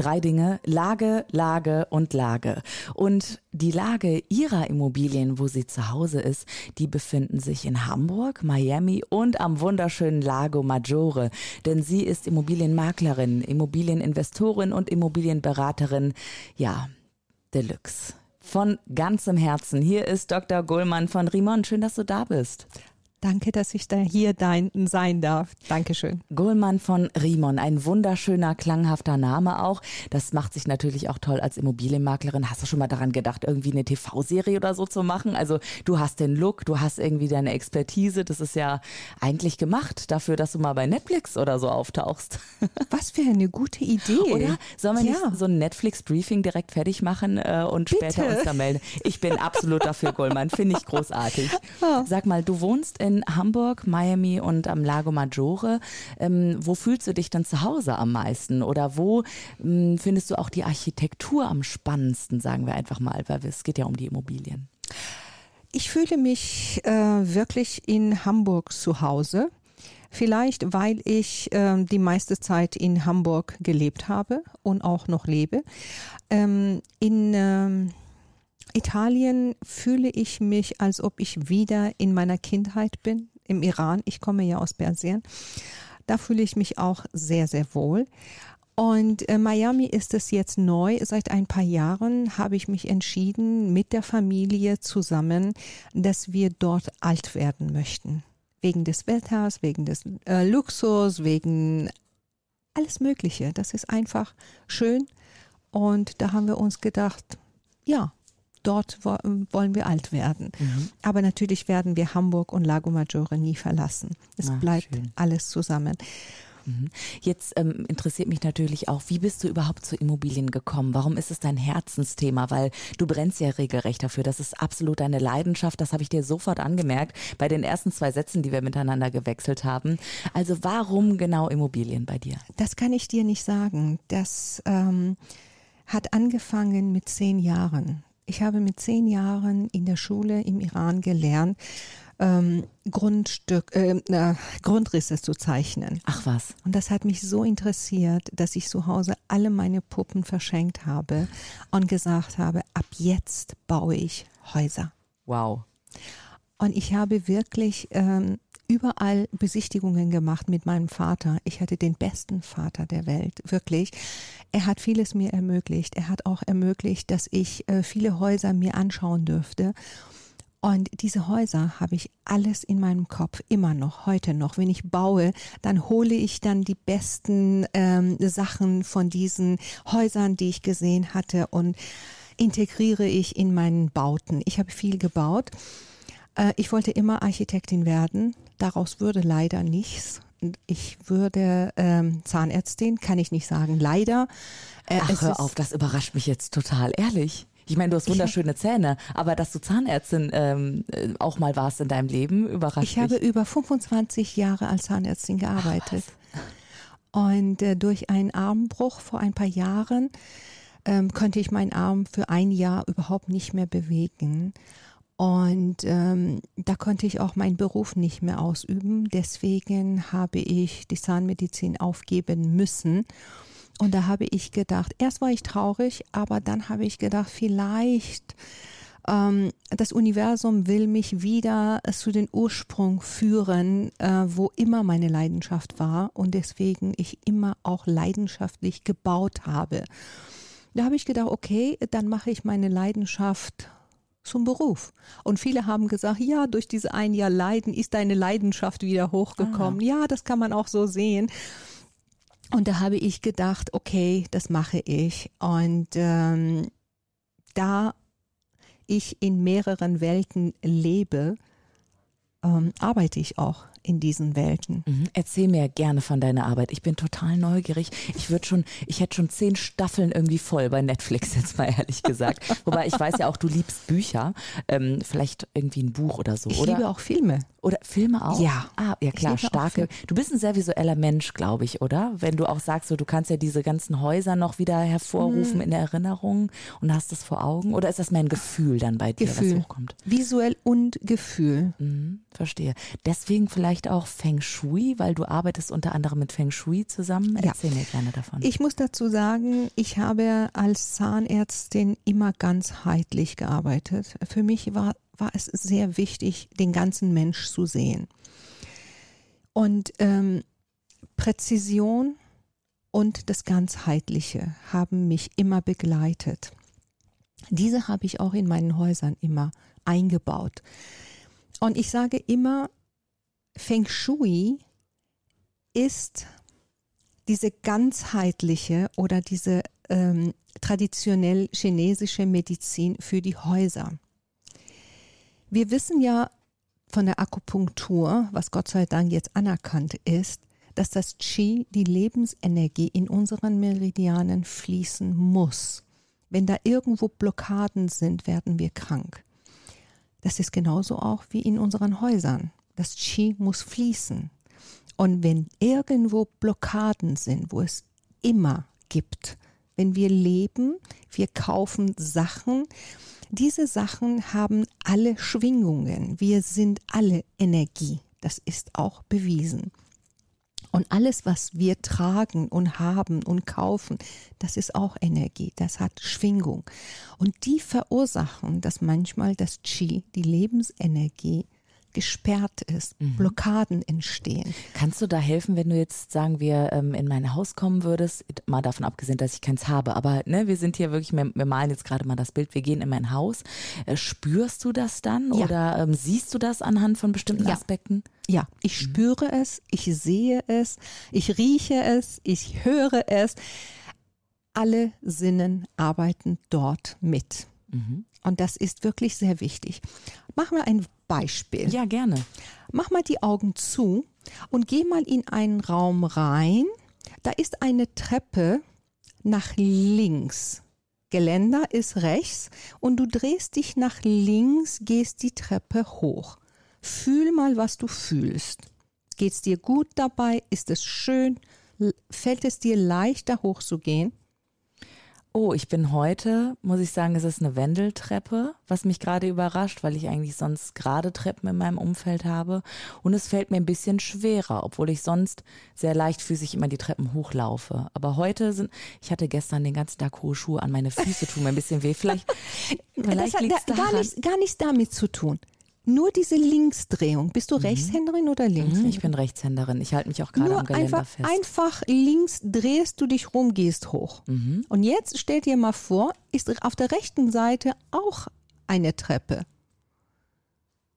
Drei Dinge. Lage, Lage und Lage. Und die Lage ihrer Immobilien, wo sie zu Hause ist, die befinden sich in Hamburg, Miami und am wunderschönen Lago Maggiore. Denn sie ist Immobilienmaklerin, Immobilieninvestorin und Immobilienberaterin. Ja, Deluxe. Von ganzem Herzen. Hier ist Dr. Gohlmann von Rimon. Schön, dass du da bist. Danke, dass ich da hier dein sein darf. Dankeschön. Gohlmann von Rimon, ein wunderschöner, klanghafter Name auch. Das macht sich natürlich auch toll als Immobilienmaklerin. Hast du schon mal daran gedacht, irgendwie eine TV-Serie oder so zu machen? Also du hast den Look, du hast irgendwie deine Expertise. Das ist ja eigentlich gemacht dafür, dass du mal bei Netflix oder so auftauchst. Was für eine gute Idee. Oder sollen wir ja. nicht so ein Netflix-Briefing direkt fertig machen äh, und Bitte. später uns da melden? Ich bin absolut dafür, Gohlmann. Finde ich großartig. Sag mal, du wohnst in in Hamburg, Miami und am Lago Maggiore. Ähm, wo fühlst du dich dann zu Hause am meisten? Oder wo ähm, findest du auch die Architektur am spannendsten, sagen wir einfach mal, weil es geht ja um die Immobilien. Ich fühle mich äh, wirklich in Hamburg zu Hause. Vielleicht, weil ich äh, die meiste Zeit in Hamburg gelebt habe und auch noch lebe. Ähm, in ähm, Italien fühle ich mich, als ob ich wieder in meiner Kindheit bin, im Iran. Ich komme ja aus Persien. Da fühle ich mich auch sehr, sehr wohl. Und äh, Miami ist es jetzt neu. Seit ein paar Jahren habe ich mich entschieden, mit der Familie zusammen, dass wir dort alt werden möchten. Wegen des Wetters, wegen des äh, Luxus, wegen alles Mögliche. Das ist einfach schön. Und da haben wir uns gedacht, ja, dort wollen wir alt werden. Mhm. Aber natürlich werden wir Hamburg und Lago Maggiore nie verlassen. Es Ach, bleibt schön. alles zusammen. Mhm. Jetzt ähm, interessiert mich natürlich auch, wie bist du überhaupt zu Immobilien gekommen? Warum ist es dein Herzensthema? Weil du brennst ja regelrecht dafür. Das ist absolut deine Leidenschaft. Das habe ich dir sofort angemerkt bei den ersten zwei Sätzen, die wir miteinander gewechselt haben. Also warum genau Immobilien bei dir? Das kann ich dir nicht sagen. Das ähm, hat angefangen mit zehn Jahren. Ich habe mit zehn Jahren in der Schule im Iran gelernt, ähm, Grundstück, äh, äh, Grundrisse zu zeichnen. Ach was. Und das hat mich so interessiert, dass ich zu Hause alle meine Puppen verschenkt habe und gesagt habe, ab jetzt baue ich Häuser. Wow. Und ich habe wirklich ähm, überall Besichtigungen gemacht mit meinem Vater. Ich hatte den besten Vater der Welt, wirklich. Er hat vieles mir ermöglicht. Er hat auch ermöglicht, dass ich äh, viele Häuser mir anschauen dürfte. Und diese Häuser habe ich alles in meinem Kopf, immer noch, heute noch. Wenn ich baue, dann hole ich dann die besten ähm, Sachen von diesen Häusern, die ich gesehen hatte und integriere ich in meinen Bauten. Ich habe viel gebaut. Äh, ich wollte immer Architektin werden. Daraus würde leider nichts. Ich würde ähm, Zahnärztin, kann ich nicht sagen, leider. Äh, Ach, hör auf, das überrascht mich jetzt total, ehrlich. Ich meine, du hast wunderschöne Zähne, aber dass du Zahnärztin ähm, äh, auch mal warst in deinem Leben, überrascht ich mich. Ich habe über 25 Jahre als Zahnärztin gearbeitet. Ach, Und äh, durch einen Armbruch vor ein paar Jahren ähm, konnte ich meinen Arm für ein Jahr überhaupt nicht mehr bewegen. Und ähm, da konnte ich auch meinen Beruf nicht mehr ausüben. Deswegen habe ich die Zahnmedizin aufgeben müssen. Und da habe ich gedacht, erst war ich traurig, aber dann habe ich gedacht, vielleicht ähm, das Universum will mich wieder zu den Ursprung führen, äh, wo immer meine Leidenschaft war und deswegen ich immer auch leidenschaftlich gebaut habe. Da habe ich gedacht, okay, dann mache ich meine Leidenschaft zum Beruf. Und viele haben gesagt, ja, durch diese ein Jahr Leiden ist deine Leidenschaft wieder hochgekommen. Ah. Ja, das kann man auch so sehen. Und da habe ich gedacht, okay, das mache ich. Und ähm, da ich in mehreren Welten lebe, ähm, arbeite ich auch in diesen Welten. Mhm. Erzähl mir gerne von deiner Arbeit. Ich bin total neugierig. Ich würde schon, ich hätte schon zehn Staffeln irgendwie voll bei Netflix jetzt mal ehrlich gesagt. Wobei ich weiß ja auch, du liebst Bücher. Ähm, vielleicht irgendwie ein Buch oder so. Ich oder? liebe auch Filme. Oder Filme auch? Ja. Ah, ja klar, starke. Du bist ein sehr visueller Mensch, glaube ich, oder? Wenn du auch sagst, so, du kannst ja diese ganzen Häuser noch wieder hervorrufen mhm. in der Erinnerung und hast das vor Augen. Oder ist das mehr ein Gefühl dann bei dir, Gefühl. was hochkommt? Visuell und Gefühl. Mhm, verstehe. Deswegen vielleicht auch Feng Shui, weil du arbeitest unter anderem mit Feng Shui zusammen. Erzähl ja. mir gerne davon. Ich muss dazu sagen, ich habe als Zahnärztin immer ganzheitlich gearbeitet. Für mich war war es sehr wichtig, den ganzen Mensch zu sehen. Und ähm, Präzision und das Ganzheitliche haben mich immer begleitet. Diese habe ich auch in meinen Häusern immer eingebaut. Und ich sage immer, Feng Shui ist diese ganzheitliche oder diese ähm, traditionell chinesische Medizin für die Häuser. Wir wissen ja von der Akupunktur, was Gott sei Dank jetzt anerkannt ist, dass das Qi, die Lebensenergie in unseren Meridianen fließen muss. Wenn da irgendwo Blockaden sind, werden wir krank. Das ist genauso auch wie in unseren Häusern. Das Qi muss fließen. Und wenn irgendwo Blockaden sind, wo es immer gibt, wenn wir leben, wir kaufen Sachen, diese Sachen haben alle Schwingungen. Wir sind alle Energie. Das ist auch bewiesen. Und alles, was wir tragen und haben und kaufen, das ist auch Energie, das hat Schwingung. Und die verursachen, dass manchmal das Qi, die Lebensenergie, gesperrt ist, mhm. Blockaden entstehen. Kannst du da helfen, wenn du jetzt, sagen wir, ähm, in mein Haus kommen würdest? Mal davon abgesehen, dass ich keins habe, aber ne, wir sind hier wirklich, wir, malen jetzt gerade mal das Bild, wir gehen in mein Haus. Äh, spürst du das dann ja. oder ähm, siehst du das anhand von bestimmten ja. Aspekten? Ja, ich mhm. spüre es, ich sehe es, ich rieche es, ich höre es. Alle Sinnen arbeiten dort mit. Mhm. Und das ist wirklich sehr wichtig. Machen wir ein Beispiel. Ja, gerne. Mach mal die Augen zu und geh mal in einen Raum rein. Da ist eine Treppe nach links. Geländer ist rechts und du drehst dich nach links, gehst die Treppe hoch. Fühl mal, was du fühlst. Geht es dir gut dabei? Ist es schön? Fällt es dir leichter hochzugehen? Oh, ich bin heute, muss ich sagen, es ist eine Wendeltreppe, was mich gerade überrascht, weil ich eigentlich sonst gerade Treppen in meinem Umfeld habe. Und es fällt mir ein bisschen schwerer, obwohl ich sonst sehr leichtfüßig immer die Treppen hochlaufe. Aber heute sind, ich hatte gestern den ganzen Tag hohe Schuhe an, meine Füße tun mir ein bisschen weh. Vielleicht, vielleicht das hat da, gar, nicht, gar nichts damit zu tun. Nur diese Linksdrehung. Bist du mhm. Rechtshänderin oder? Mhm, ich bin Rechtshänderin. Ich halte mich auch gerade am Geländer einfach, fest. Einfach links drehst du dich rum, gehst hoch. Mhm. Und jetzt stell dir mal vor, ist auf der rechten Seite auch eine Treppe.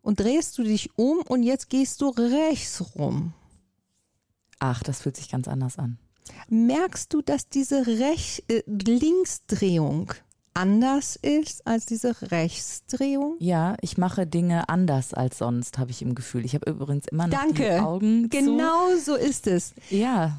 Und drehst du dich um und jetzt gehst du rechts rum. Ach, das fühlt sich ganz anders an. Merkst du, dass diese Rech äh, Linksdrehung anders ist als diese Rechtsdrehung? Ja, ich mache Dinge anders als sonst, habe ich im Gefühl. Ich habe übrigens immer noch Danke. die Augen Genau so ist es. Ja.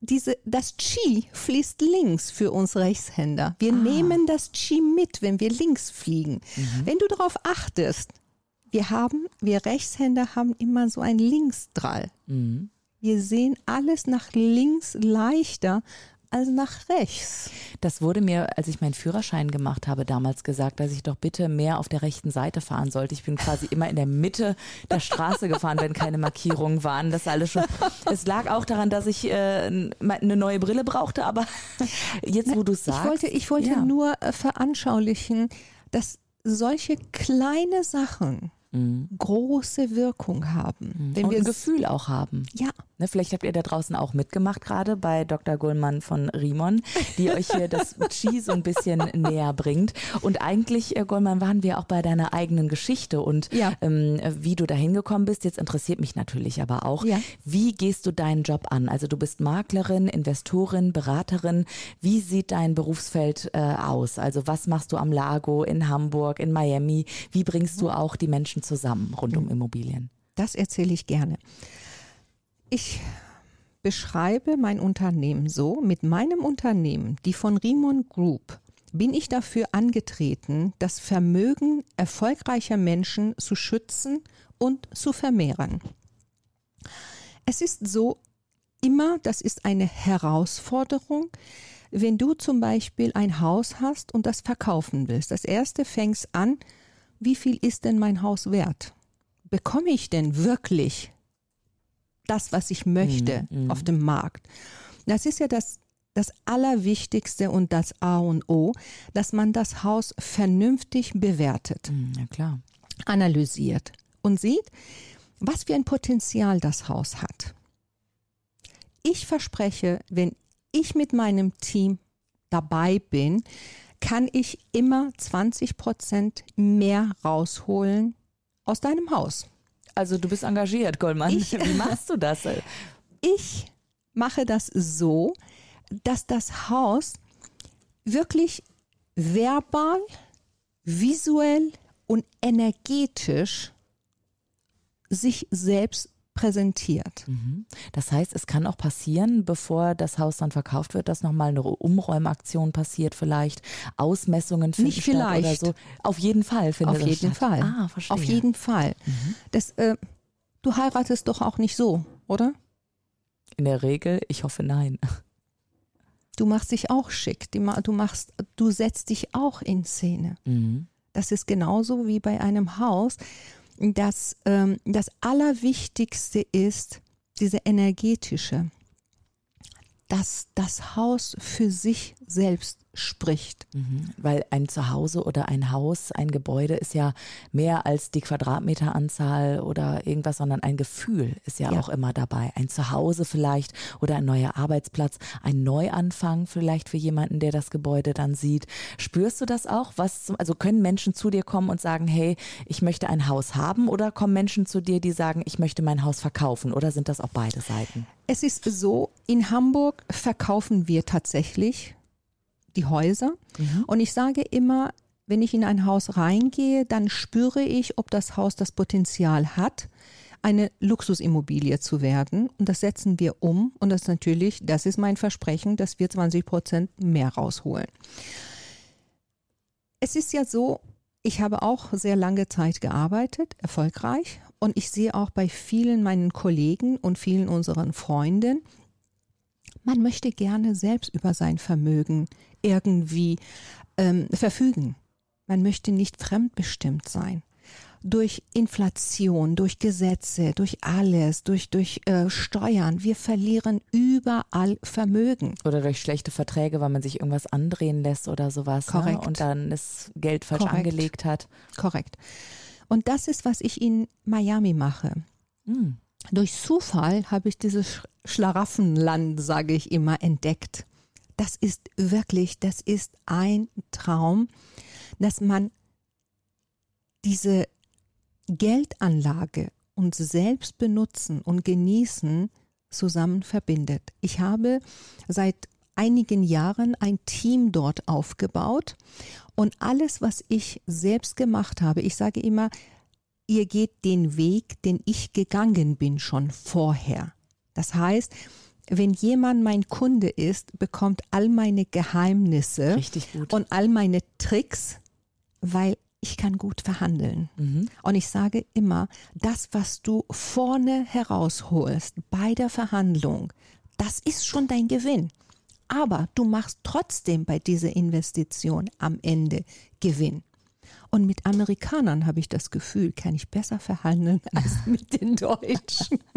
Diese, das Qi fließt links für uns Rechtshänder. Wir ah. nehmen das Qi mit, wenn wir links fliegen. Mhm. Wenn du darauf achtest, wir haben, wir Rechtshänder haben immer so ein Linksdrall. Mhm. Wir sehen alles nach links leichter also nach rechts. Das wurde mir, als ich meinen Führerschein gemacht habe, damals gesagt, dass ich doch bitte mehr auf der rechten Seite fahren sollte. Ich bin quasi immer in der Mitte der Straße gefahren, wenn keine Markierungen waren. Das alles schon. Es lag auch daran, dass ich äh, eine neue Brille brauchte, aber jetzt, wo du sagst. Ich wollte, ich wollte ja. nur äh, veranschaulichen, dass solche kleine Sachen mhm. große Wirkung haben. Mhm. Wenn Und wir ein Gefühl auch haben. Ja. Ne, vielleicht habt ihr da draußen auch mitgemacht, gerade bei Dr. Gullmann von Rimon, die euch hier das Chi so ein bisschen näher bringt. Und eigentlich, äh, Gullmann, waren wir auch bei deiner eigenen Geschichte und ja. ähm, wie du da hingekommen bist. Jetzt interessiert mich natürlich aber auch, ja. wie gehst du deinen Job an? Also du bist Maklerin, Investorin, Beraterin. Wie sieht dein Berufsfeld äh, aus? Also was machst du am Lago, in Hamburg, in Miami? Wie bringst du auch die Menschen zusammen rund um Immobilien? Das erzähle ich gerne. Ich beschreibe mein Unternehmen so, mit meinem Unternehmen, die von Rimon Group, bin ich dafür angetreten, das Vermögen erfolgreicher Menschen zu schützen und zu vermehren. Es ist so immer, das ist eine Herausforderung, wenn du zum Beispiel ein Haus hast und das verkaufen willst. Das erste fängst an, wie viel ist denn mein Haus wert? Bekomme ich denn wirklich das, was ich möchte mm, mm. auf dem Markt? Das ist ja das, das Allerwichtigste und das A und O, dass man das Haus vernünftig bewertet. Klar. Analysiert und sieht, was für ein Potenzial das Haus hat. Ich verspreche, wenn ich mit meinem Team dabei bin, kann ich immer 20 Prozent mehr rausholen aus deinem Haus. Also du bist engagiert, Goldmann. Ich, Wie machst du das? Ich mache das so, dass das Haus wirklich verbal, visuell und energetisch sich selbst präsentiert. Mhm. Das heißt, es kann auch passieren, bevor das Haus dann verkauft wird, dass nochmal eine Umräumaktion passiert, vielleicht Ausmessungen finden Nicht vielleicht. oder so. Auf jeden Fall findet Auf jeden statt. Fall. Ah, verstehe. Auf jeden Fall. Mhm. Das, äh, du heiratest doch auch nicht so, oder? In der Regel, ich hoffe nein. Du machst dich auch schick. Du machst, du setzt dich auch in Szene. Mhm. Das ist genauso wie bei einem Haus dass ähm, das Allerwichtigste ist, diese energetische, dass das Haus für sich selbst spricht. Mhm, weil ein Zuhause oder ein Haus, ein Gebäude ist ja mehr als die Quadratmeteranzahl oder irgendwas, sondern ein Gefühl ist ja, ja, auch immer dabei. Ein Zuhause vielleicht oder ein neuer Arbeitsplatz, ein Neuanfang vielleicht für jemanden, der das Gebäude dann sieht. Spürst du das auch? Was, also können Menschen zu dir kommen und sagen, hey, ich möchte ein Haus haben oder kommen Menschen zu dir, die sagen, ich möchte mein Haus verkaufen oder sind das auch beide Seiten? Es ist so, in Hamburg verkaufen wir tatsächlich die Häuser. Mhm. Und ich sage immer, wenn ich in ein Haus reingehe, dann spüre ich, ob das Haus das Potenzial hat, eine Luxusimmobilie zu werden. Und das setzen wir um. Und das natürlich, das ist mein Versprechen, dass wir 20 Prozent mehr rausholen. Es ist ja so, ich habe auch sehr lange Zeit gearbeitet, erfolgreich. Und ich sehe auch bei vielen meinen Kollegen und vielen unseren Freunden, man möchte gerne selbst über sein Vermögen irgendwie ähm, verfügen. Man möchte nicht fremdbestimmt sein. Durch Inflation, durch Gesetze, durch alles, durch, durch äh, Steuern. Wir verlieren überall Vermögen. Oder durch schlechte Verträge, weil man sich irgendwas andrehen lässt oder sowas. Ne? Korrekt. Ne? Und dann das Geld falsch Korrekt. angelegt hat. Korrekt. Und das ist, was ich in Miami mache. Mhm. Durch Zufall habe ich dieses Schlaraffenland, sage ich immer, entdeckt das ist wirklich, das ist ein Traum, dass man diese Geldanlage und selbst benutzen und genießen zusammen verbindet. Ich habe seit einigen Jahren ein Team dort aufgebaut und alles, was ich selbst gemacht habe, ich sage immer, ihr geht den Weg, den ich gegangen bin schon vorher. Das heißt, wenn jemand mein Kunde ist, bekommt all meine Geheimnisse und all meine Tricks, weil ich kann gut verhandeln. Mhm. Und ich sage immer, das, was du vorne herausholst bei der Verhandlung, das ist schon dein Gewinn. Aber du machst trotzdem bei dieser Investition am Ende Gewinn. Und mit Amerikanern habe ich das Gefühl, kann ich besser verhandeln als mit den Deutschen.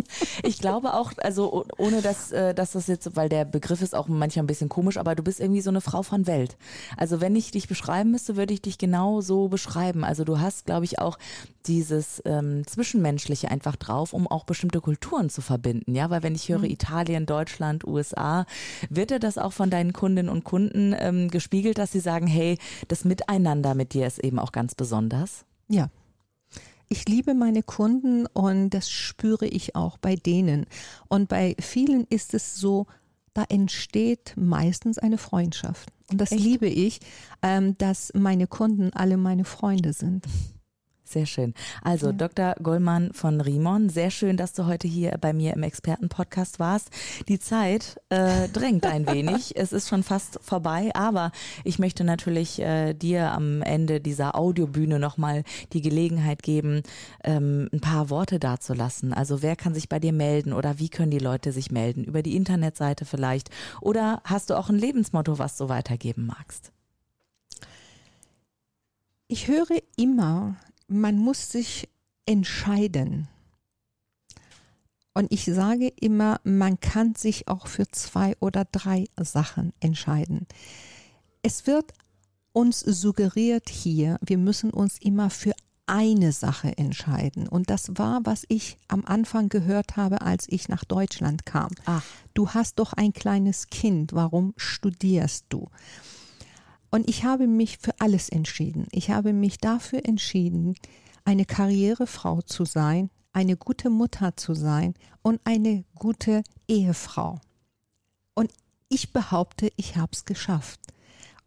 Ich glaube auch, also ohne dass, äh, dass das jetzt, weil der Begriff ist auch manchmal ein bisschen komisch, aber du bist irgendwie so eine Frau von Welt. Also wenn ich dich beschreiben müsste, würde ich dich genau so beschreiben. Also du hast, glaube ich, auch dieses ähm, Zwischenmenschliche einfach drauf, um auch bestimmte Kulturen zu verbinden. Ja, weil wenn ich höre mhm. Italien, Deutschland, USA, wird dir das auch von deinen Kundinnen und Kunden ähm, gespiegelt, dass sie sagen, hey, das Miteinander mit dir ist eben auch ganz besonders? Ja. Ich liebe meine Kunden und das spüre ich auch bei denen. Und bei vielen ist es so, da entsteht meistens eine Freundschaft. Und das Echt? liebe ich, ähm, dass meine Kunden alle meine Freunde sind. Sehr schön. Also ja. Dr. Gollmann von Riemann, sehr schön, dass du heute hier bei mir im Expertenpodcast warst. Die Zeit äh, drängt ein wenig. Es ist schon fast vorbei, aber ich möchte natürlich äh, dir am Ende dieser Audiobühne nochmal die Gelegenheit geben, ähm, ein paar Worte dazulassen. Also wer kann sich bei dir melden oder wie können die Leute sich melden? Über die Internetseite vielleicht? Oder hast du auch ein Lebensmotto, was du weitergeben magst? Ich höre immer, man muss sich entscheiden. Und ich sage immer, man kann sich auch für zwei oder drei Sachen entscheiden. Es wird uns suggeriert hier, wir müssen uns immer für eine Sache entscheiden. Und das war, was ich am Anfang gehört habe, als ich nach Deutschland kam. Ach. Du hast doch ein kleines Kind, warum studierst du? Und ich habe mich für alles entschieden. Ich habe mich dafür entschieden, eine Karrierefrau zu sein, eine gute Mutter zu sein und eine gute Ehefrau. Und ich behaupte, ich habe es geschafft.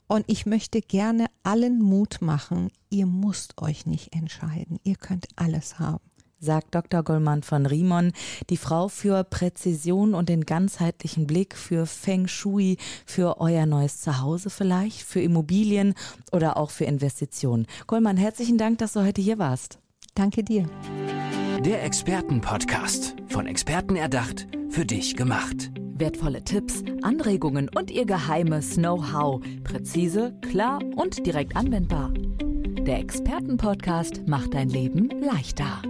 Und ich möchte gerne allen Mut machen, ihr müsst euch nicht entscheiden, ihr könnt alles haben sagt Dr. Gollmann von Riemann, die Frau für Präzision und den ganzheitlichen Blick für Feng Shui, für euer neues Zuhause vielleicht, für Immobilien oder auch für Investitionen. Gollmann, herzlichen Dank, dass du heute hier warst. Danke dir. Der Expertenpodcast, von Experten erdacht, für dich gemacht. Wertvolle Tipps, Anregungen und ihr geheimes Know-how. Präzise, klar und direkt anwendbar. Der Expertenpodcast macht dein Leben leichter.